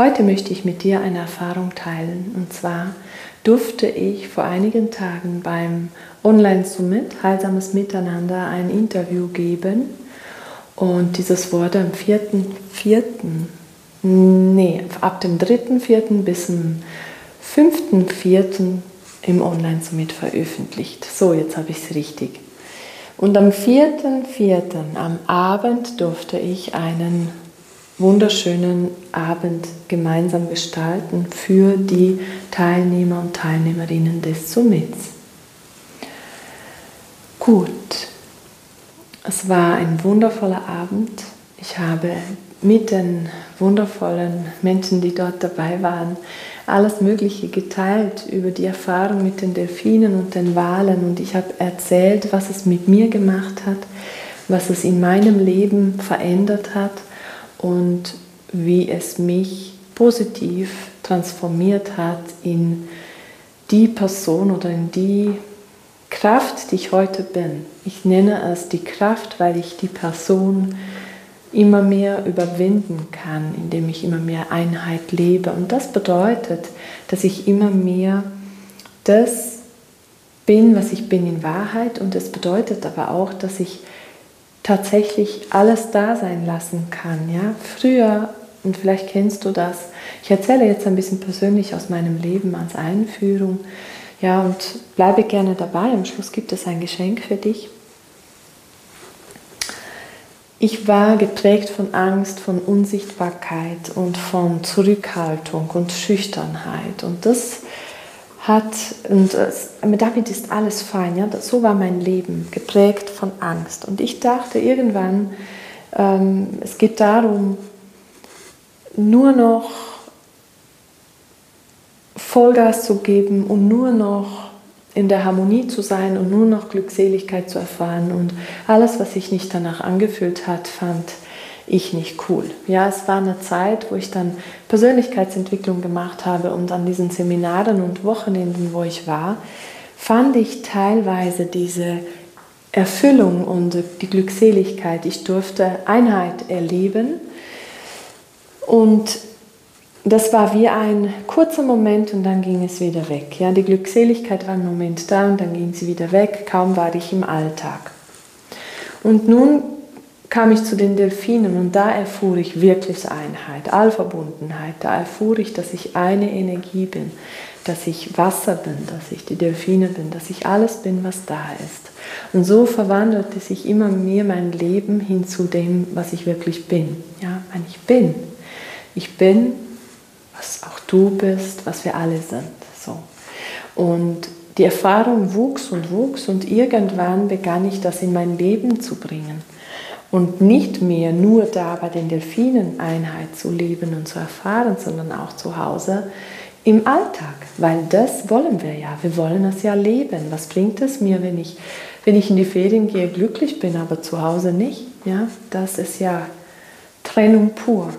Heute möchte ich mit dir eine Erfahrung teilen. Und zwar durfte ich vor einigen Tagen beim Online-Summit Heilsames Miteinander ein Interview geben. Und dieses wurde am 4.4., nee, ab dem 3.4. bis zum 5.4. im Online-Summit veröffentlicht. So, jetzt habe ich es richtig. Und am 4.4. am Abend durfte ich einen wunderschönen Abend gemeinsam gestalten für die Teilnehmer und Teilnehmerinnen des Summits. Gut, es war ein wundervoller Abend. Ich habe mit den wundervollen Menschen, die dort dabei waren, alles Mögliche geteilt über die Erfahrung mit den Delfinen und den Walen und ich habe erzählt, was es mit mir gemacht hat, was es in meinem Leben verändert hat und wie es mich positiv transformiert hat in die Person oder in die Kraft, die ich heute bin. Ich nenne es die Kraft, weil ich die Person immer mehr überwinden kann, indem ich immer mehr Einheit lebe. Und das bedeutet, dass ich immer mehr das bin, was ich bin in Wahrheit. Und es bedeutet aber auch, dass ich tatsächlich alles da sein lassen kann. Ja? Früher, und vielleicht kennst du das, ich erzähle jetzt ein bisschen persönlich aus meinem Leben als Einführung, ja, und bleibe gerne dabei. Am Schluss gibt es ein Geschenk für dich. Ich war geprägt von Angst, von Unsichtbarkeit und von Zurückhaltung und Schüchternheit. Und das hat, und damit ist alles fein, ja? so war mein Leben, geprägt von Angst. Und ich dachte irgendwann, ähm, es geht darum, nur noch Vollgas zu geben und nur noch in der Harmonie zu sein und nur noch Glückseligkeit zu erfahren. Und alles, was sich nicht danach angefühlt hat, fand ich nicht cool. Ja, es war eine Zeit, wo ich dann Persönlichkeitsentwicklung gemacht habe und an diesen Seminaren und Wochenenden, wo ich war, fand ich teilweise diese Erfüllung und die Glückseligkeit. Ich durfte Einheit erleben und das war wie ein kurzer Moment und dann ging es wieder weg. Ja, die Glückseligkeit war einen Moment da und dann ging sie wieder weg. Kaum war ich im Alltag. Und nun kam ich zu den Delfinen und da erfuhr ich wirklich Einheit, Allverbundenheit. Da erfuhr ich, dass ich eine Energie bin, dass ich Wasser bin, dass ich die Delfine bin, dass ich alles bin, was da ist. Und so verwandelte sich immer mehr mein Leben hin zu dem, was ich wirklich bin. Ja, ich bin. Ich bin, was auch du bist, was wir alle sind. So. Und die Erfahrung wuchs und wuchs und irgendwann begann ich das in mein Leben zu bringen und nicht mehr nur da bei den Delfinen Einheit zu leben und zu erfahren, sondern auch zu Hause im Alltag, weil das wollen wir ja. Wir wollen es ja leben. Was bringt es mir, wenn ich, wenn ich in die Ferien gehe, glücklich bin, aber zu Hause nicht? Ja, das ist ja Trennung pur.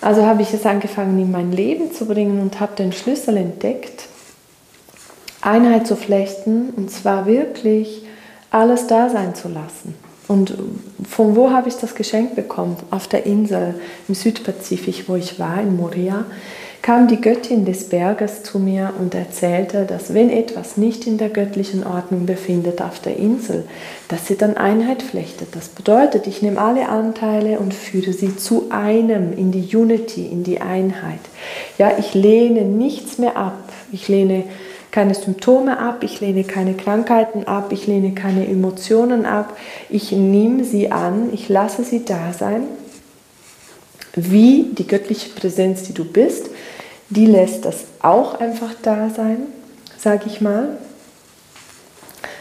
Also habe ich es angefangen, in mein Leben zu bringen und habe den Schlüssel entdeckt, Einheit zu flechten und zwar wirklich alles da sein zu lassen. Und von wo habe ich das Geschenk bekommen? Auf der Insel im Südpazifik, wo ich war, in Moria, kam die Göttin des Berges zu mir und erzählte, dass wenn etwas nicht in der göttlichen Ordnung befindet auf der Insel, dass sie dann Einheit flechtet. Das bedeutet, ich nehme alle Anteile und führe sie zu einem, in die Unity, in die Einheit. Ja, ich lehne nichts mehr ab. Ich lehne keine Symptome ab, ich lehne keine Krankheiten ab, ich lehne keine Emotionen ab, ich nehme sie an, ich lasse sie da sein, wie die göttliche Präsenz, die du bist, die lässt das auch einfach da sein, sage ich mal.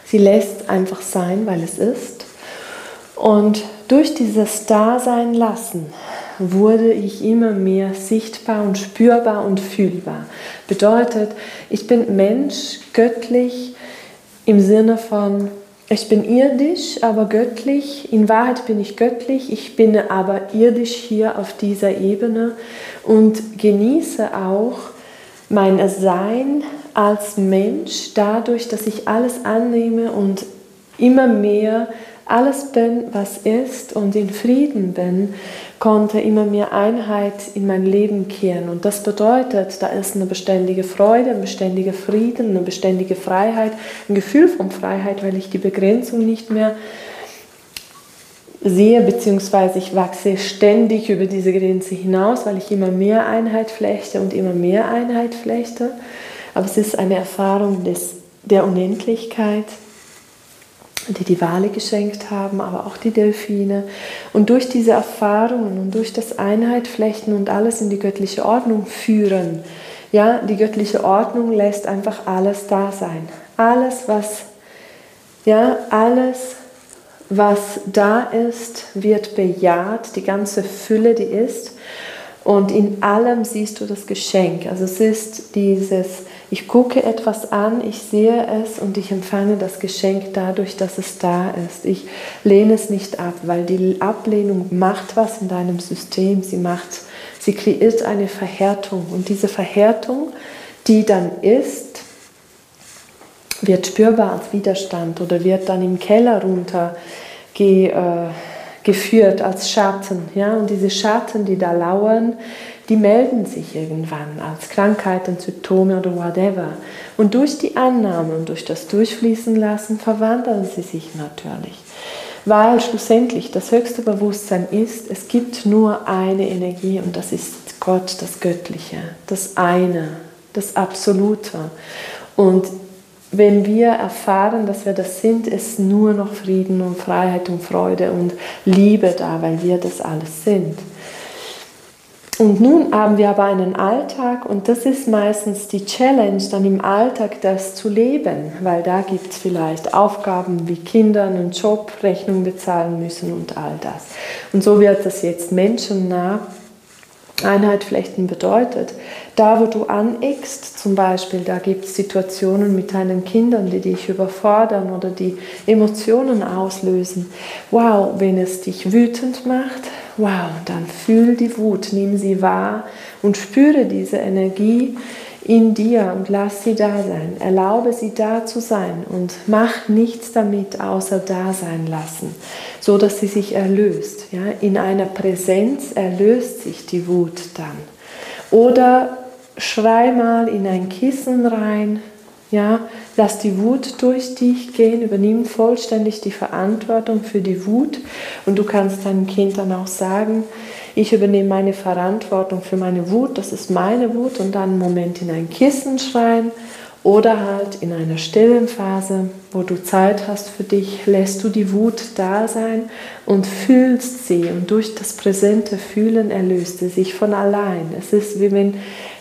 Sie lässt einfach sein, weil es ist. Und durch dieses Dasein lassen wurde ich immer mehr sichtbar und spürbar und fühlbar. Bedeutet, ich bin Mensch, göttlich im Sinne von, ich bin irdisch, aber göttlich. In Wahrheit bin ich göttlich, ich bin aber irdisch hier auf dieser Ebene und genieße auch mein Sein als Mensch dadurch, dass ich alles annehme und immer mehr alles bin, was ist und in Frieden bin, konnte immer mehr Einheit in mein Leben kehren. Und das bedeutet, da ist eine beständige Freude, ein beständiger Frieden, eine beständige Freiheit, ein Gefühl von Freiheit, weil ich die Begrenzung nicht mehr sehe, beziehungsweise ich wachse ständig über diese Grenze hinaus, weil ich immer mehr Einheit flechte und immer mehr Einheit flechte. Aber es ist eine Erfahrung des, der Unendlichkeit die die Wale geschenkt haben, aber auch die Delfine. Und durch diese Erfahrungen und durch das Einheitflechten und alles in die göttliche Ordnung führen, ja, die göttliche Ordnung lässt einfach alles da sein. Alles, was, ja, alles, was da ist, wird bejaht, die ganze Fülle, die ist. Und in allem siehst du das Geschenk. Also es ist dieses, ich gucke etwas an, ich sehe es und ich empfange das Geschenk dadurch, dass es da ist. Ich lehne es nicht ab, weil die Ablehnung macht was in deinem System. Sie macht, sie kreiert eine Verhärtung und diese Verhärtung, die dann ist, wird spürbar als Widerstand oder wird dann im Keller runter äh, geführt als Schatten. Ja? Und diese Schatten, die da lauern, die melden sich irgendwann als Krankheiten, Symptome oder whatever. Und durch die Annahme und durch das Durchfließen lassen verwandeln sie sich natürlich. Weil schlussendlich das höchste Bewusstsein ist, es gibt nur eine Energie und das ist Gott, das Göttliche, das eine, das Absolute. Und wenn wir erfahren, dass wir das sind, ist nur noch Frieden und Freiheit und Freude und Liebe da, weil wir das alles sind. Und nun haben wir aber einen Alltag und das ist meistens die Challenge, dann im Alltag das zu leben, weil da gibt es vielleicht Aufgaben wie Kindern einen Job, Rechnung bezahlen müssen und all das. Und so wird das jetzt menschennah Einheit flechten bedeutet. Da, wo du aneckst, zum Beispiel, da gibt es Situationen mit deinen Kindern, die dich überfordern oder die Emotionen auslösen. Wow, wenn es dich wütend macht, wow, dann fühl die Wut, nimm sie wahr und spüre diese Energie in dir und lass sie da sein. Erlaube sie da zu sein und mach nichts damit außer da sein lassen, so dass sie sich erlöst. Ja? In einer Präsenz erlöst sich die Wut dann. Oder schrei mal in ein Kissen rein. Ja, lass die Wut durch dich gehen, übernimm vollständig die Verantwortung für die Wut. Und du kannst deinem Kind dann auch sagen, ich übernehme meine Verantwortung für meine Wut, das ist meine Wut. Und dann einen Moment in ein Kissen schreien oder halt in einer stillen Phase, wo du Zeit hast für dich, lässt du die Wut da sein und fühlst sie. Und durch das präsente Fühlen erlöst sie sich von allein. Es ist wie wenn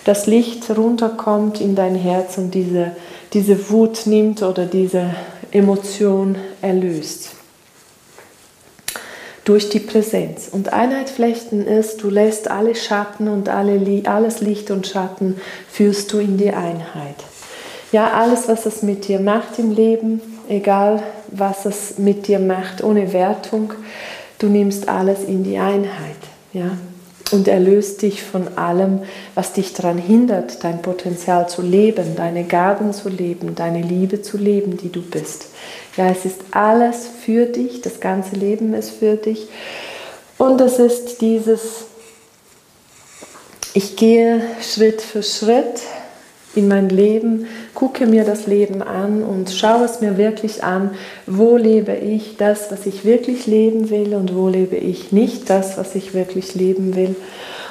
das Licht runterkommt in dein Herz und diese, diese Wut nimmt oder diese Emotion erlöst durch die Präsenz. Und Einheit flechten ist, du lässt alle Schatten und alle, alles Licht und Schatten führst du in die Einheit. Ja, alles, was es mit dir macht im Leben, egal was es mit dir macht, ohne Wertung, du nimmst alles in die Einheit. Ja, und erlöst dich von allem, was dich daran hindert, dein Potenzial zu leben, deine Gaben zu leben, deine Liebe zu leben, die du bist. Ja, es ist alles für dich, das ganze Leben ist für dich. Und es ist dieses, ich gehe Schritt für Schritt in mein Leben, gucke mir das Leben an und schaue es mir wirklich an, wo lebe ich das, was ich wirklich leben will und wo lebe ich nicht das, was ich wirklich leben will.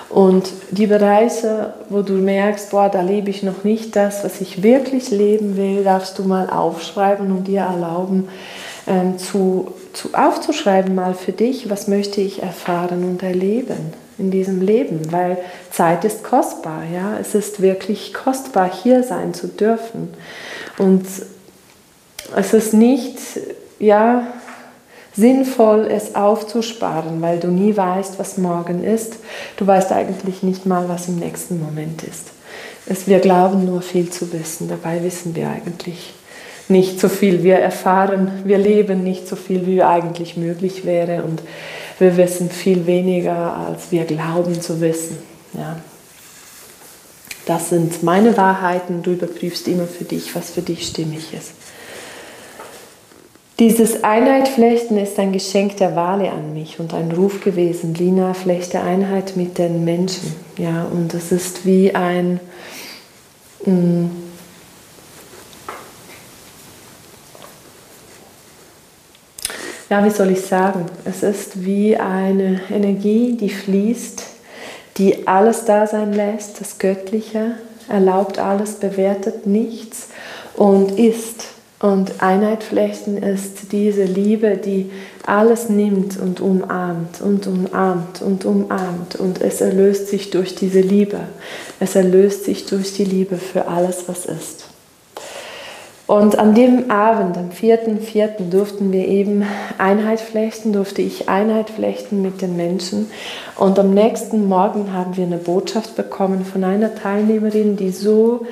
Und die Bereiche, wo du merkst, boah, da lebe ich noch nicht das, was ich wirklich leben will, darfst du mal aufschreiben und dir erlauben, ähm, zu, zu, aufzuschreiben mal für dich, was möchte ich erfahren und erleben in diesem Leben, weil Zeit ist kostbar, ja, es ist wirklich kostbar, hier sein zu dürfen. Und es ist nicht, ja, sinnvoll, es aufzusparen, weil du nie weißt, was morgen ist. Du weißt eigentlich nicht mal, was im nächsten Moment ist. Es, wir glauben nur viel zu wissen, dabei wissen wir eigentlich nicht so viel. Wir erfahren, wir leben nicht so viel, wie eigentlich möglich wäre und wir wissen viel weniger, als wir glauben zu wissen. Ja. Das sind meine Wahrheiten, du überprüfst immer für dich, was für dich stimmig ist. Dieses Einheitflechten ist ein Geschenk der Wale an mich und ein Ruf gewesen. Lina, flechte Einheit mit den Menschen. Ja, und es ist wie ein. Mh, ja, wie soll ich sagen? Es ist wie eine Energie, die fließt, die alles da sein lässt, das Göttliche, erlaubt alles, bewertet nichts und ist und Einheit flechten ist diese Liebe, die alles nimmt und umarmt und umarmt und umarmt. Und es erlöst sich durch diese Liebe. Es erlöst sich durch die Liebe für alles, was ist. Und an dem Abend, am 4.4., durften wir eben Einheit flechten, durfte ich Einheit flechten mit den Menschen. Und am nächsten Morgen haben wir eine Botschaft bekommen von einer Teilnehmerin, die so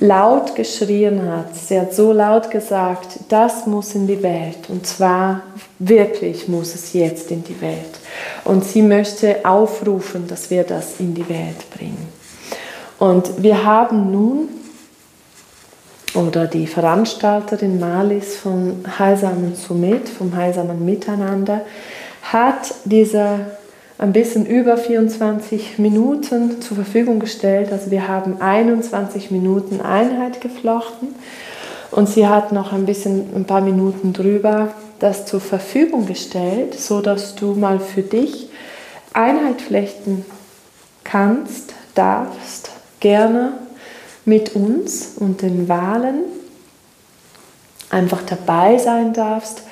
laut geschrien hat. Sie hat so laut gesagt, das muss in die Welt. Und zwar wirklich muss es jetzt in die Welt. Und sie möchte aufrufen, dass wir das in die Welt bringen. Und wir haben nun, oder die Veranstalterin Malis vom Heilsamen Summit, vom Heilsamen Miteinander, hat dieser ein bisschen über 24 Minuten zur Verfügung gestellt. Also wir haben 21 Minuten Einheit geflochten und sie hat noch ein bisschen ein paar Minuten drüber das zur Verfügung gestellt, so dass du mal für dich Einheit flechten kannst, darfst, gerne mit uns und den Wahlen einfach dabei sein darfst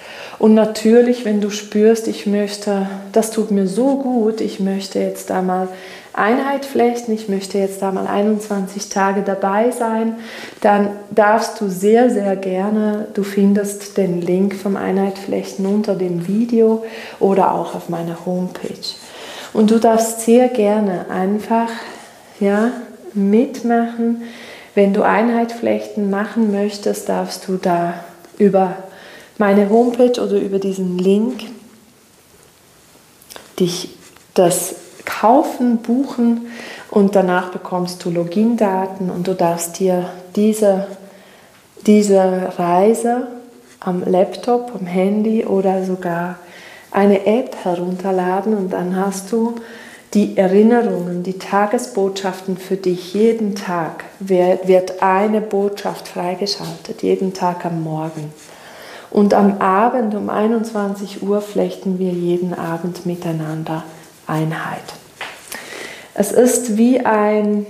und natürlich, wenn du spürst, ich möchte, das tut mir so gut, ich möchte jetzt da mal Einheit flechten, ich möchte jetzt da mal 21 Tage dabei sein, dann darfst du sehr, sehr gerne, du findest den Link vom Einheit flechten unter dem Video oder auch auf meiner Homepage. Und du darfst sehr gerne einfach ja, mitmachen. Wenn du Einheit flechten machen möchtest, darfst du da über meine Homepage oder über diesen Link dich das kaufen, buchen und danach bekommst du Login-Daten und du darfst dir diese, diese Reise am Laptop, am Handy oder sogar eine App herunterladen und dann hast du die Erinnerungen, die Tagesbotschaften für dich. Jeden Tag wird eine Botschaft freigeschaltet, jeden Tag am Morgen. Und am Abend um 21 Uhr flechten wir jeden Abend miteinander Einheit. Es ist wie ein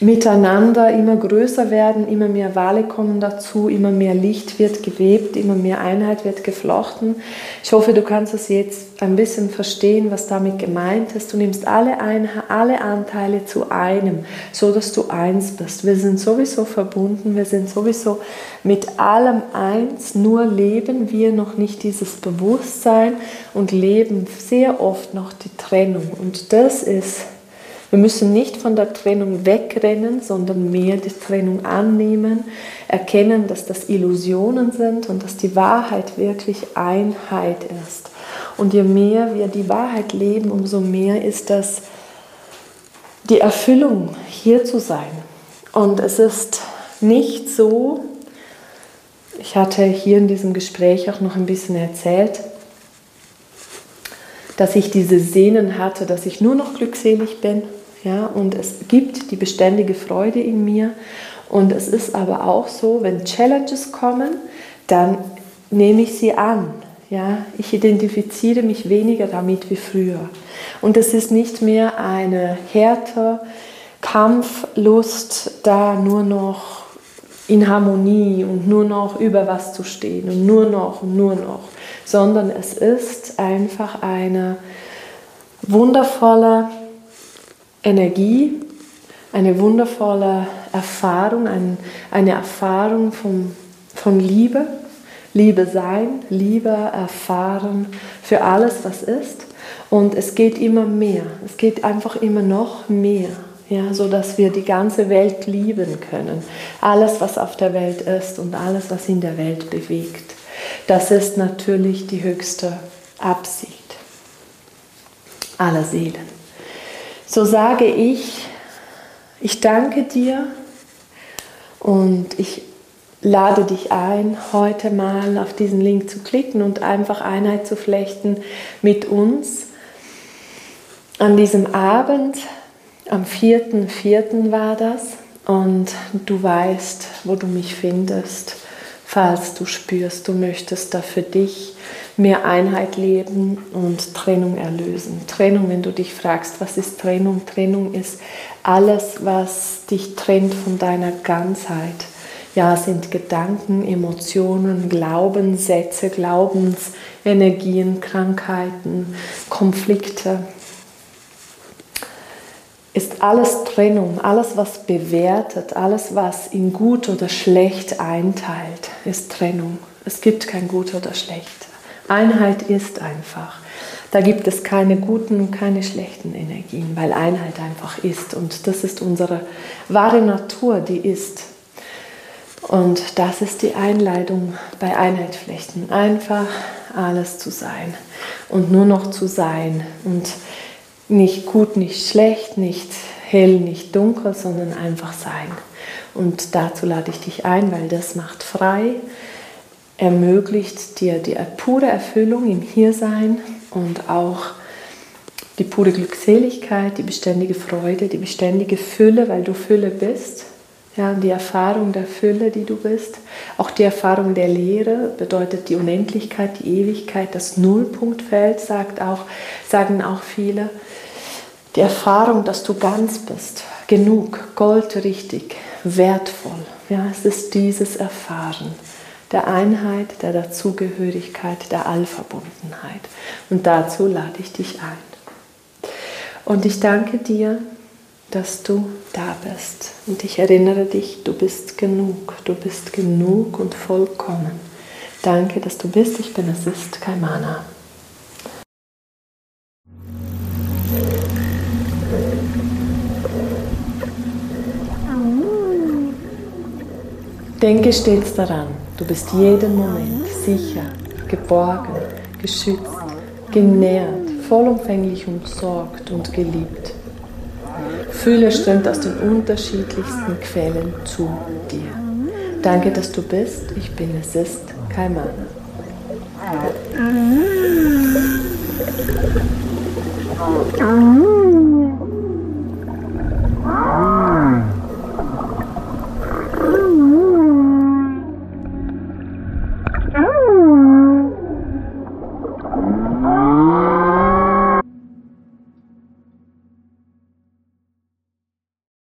miteinander immer größer werden, immer mehr Wale kommen dazu, immer mehr Licht wird gewebt, immer mehr Einheit wird geflochten. Ich hoffe, du kannst es jetzt ein bisschen verstehen, was damit gemeint ist. Du nimmst alle, ein, alle Anteile zu einem, so dass du eins bist. Wir sind sowieso verbunden, wir sind sowieso mit allem eins, nur leben wir noch nicht dieses Bewusstsein und leben sehr oft noch die Trennung. Und das ist wir müssen nicht von der Trennung wegrennen, sondern mehr die Trennung annehmen, erkennen, dass das Illusionen sind und dass die Wahrheit wirklich Einheit ist. Und je mehr wir die Wahrheit leben, umso mehr ist das die Erfüllung, hier zu sein. Und es ist nicht so, ich hatte hier in diesem Gespräch auch noch ein bisschen erzählt, dass ich diese Sehnen hatte, dass ich nur noch glückselig bin. Ja, und es gibt die beständige Freude in mir. Und es ist aber auch so, wenn Challenges kommen, dann nehme ich sie an. Ja, ich identifiziere mich weniger damit wie früher. Und es ist nicht mehr eine Härte, Kampflust, da nur noch in Harmonie und nur noch über was zu stehen und nur noch und nur noch, sondern es ist einfach eine wundervolle Energie, eine wundervolle Erfahrung, ein, eine Erfahrung von, von Liebe. Liebe sein, Liebe erfahren für alles, was ist. Und es geht immer mehr. Es geht einfach immer noch mehr. Ja, so dass wir die ganze Welt lieben können. Alles, was auf der Welt ist und alles, was in der Welt bewegt. Das ist natürlich die höchste Absicht aller Seelen. So sage ich, ich danke dir und ich lade dich ein, heute mal auf diesen Link zu klicken und einfach Einheit zu flechten mit uns. An diesem Abend, am 4.4. war das, und du weißt, wo du mich findest, falls du spürst, du möchtest da für dich mehr Einheit leben und Trennung erlösen. Trennung, wenn du dich fragst, was ist Trennung? Trennung ist alles, was dich trennt von deiner Ganzheit ja, sind Gedanken, Emotionen, Glaubenssätze, Glaubensenergien, Krankheiten, Konflikte. Ist alles Trennung, alles, was bewertet, alles, was in gut oder schlecht einteilt, ist Trennung. Es gibt kein gut oder schlecht. Einheit ist einfach. Da gibt es keine guten und keine schlechten Energien, weil Einheit einfach ist. Und das ist unsere wahre Natur, die ist. Und das ist die Einleitung bei Einheitflechten. Einfach alles zu sein und nur noch zu sein und nicht gut, nicht schlecht, nicht hell, nicht dunkel, sondern einfach sein. Und dazu lade ich dich ein, weil das macht frei, ermöglicht dir die pure Erfüllung im Hiersein und auch die pure Glückseligkeit, die beständige Freude, die beständige Fülle, weil du Fülle bist ja, die Erfahrung der Fülle, die du bist, auch die Erfahrung der Lehre bedeutet die Unendlichkeit, die Ewigkeit, das Nullpunktfeld, sagt auch, sagen auch viele. Die Erfahrung, dass du ganz bist, genug, goldrichtig, wertvoll. Ja, es ist dieses Erfahren der Einheit, der Dazugehörigkeit, der Allverbundenheit. Und dazu lade ich dich ein. Und ich danke dir, dass du da bist. Und ich erinnere dich, du bist genug, du bist genug und vollkommen. Danke, dass du bist. Ich bin es ist Kaimana. Denke stets daran, du bist jeden Moment sicher, geborgen, geschützt, genährt, vollumfänglich umsorgt und geliebt. Fühle strömt aus den unterschiedlichsten Quellen zu dir. Danke, dass du bist. Ich bin es ist kein Mann. Mm.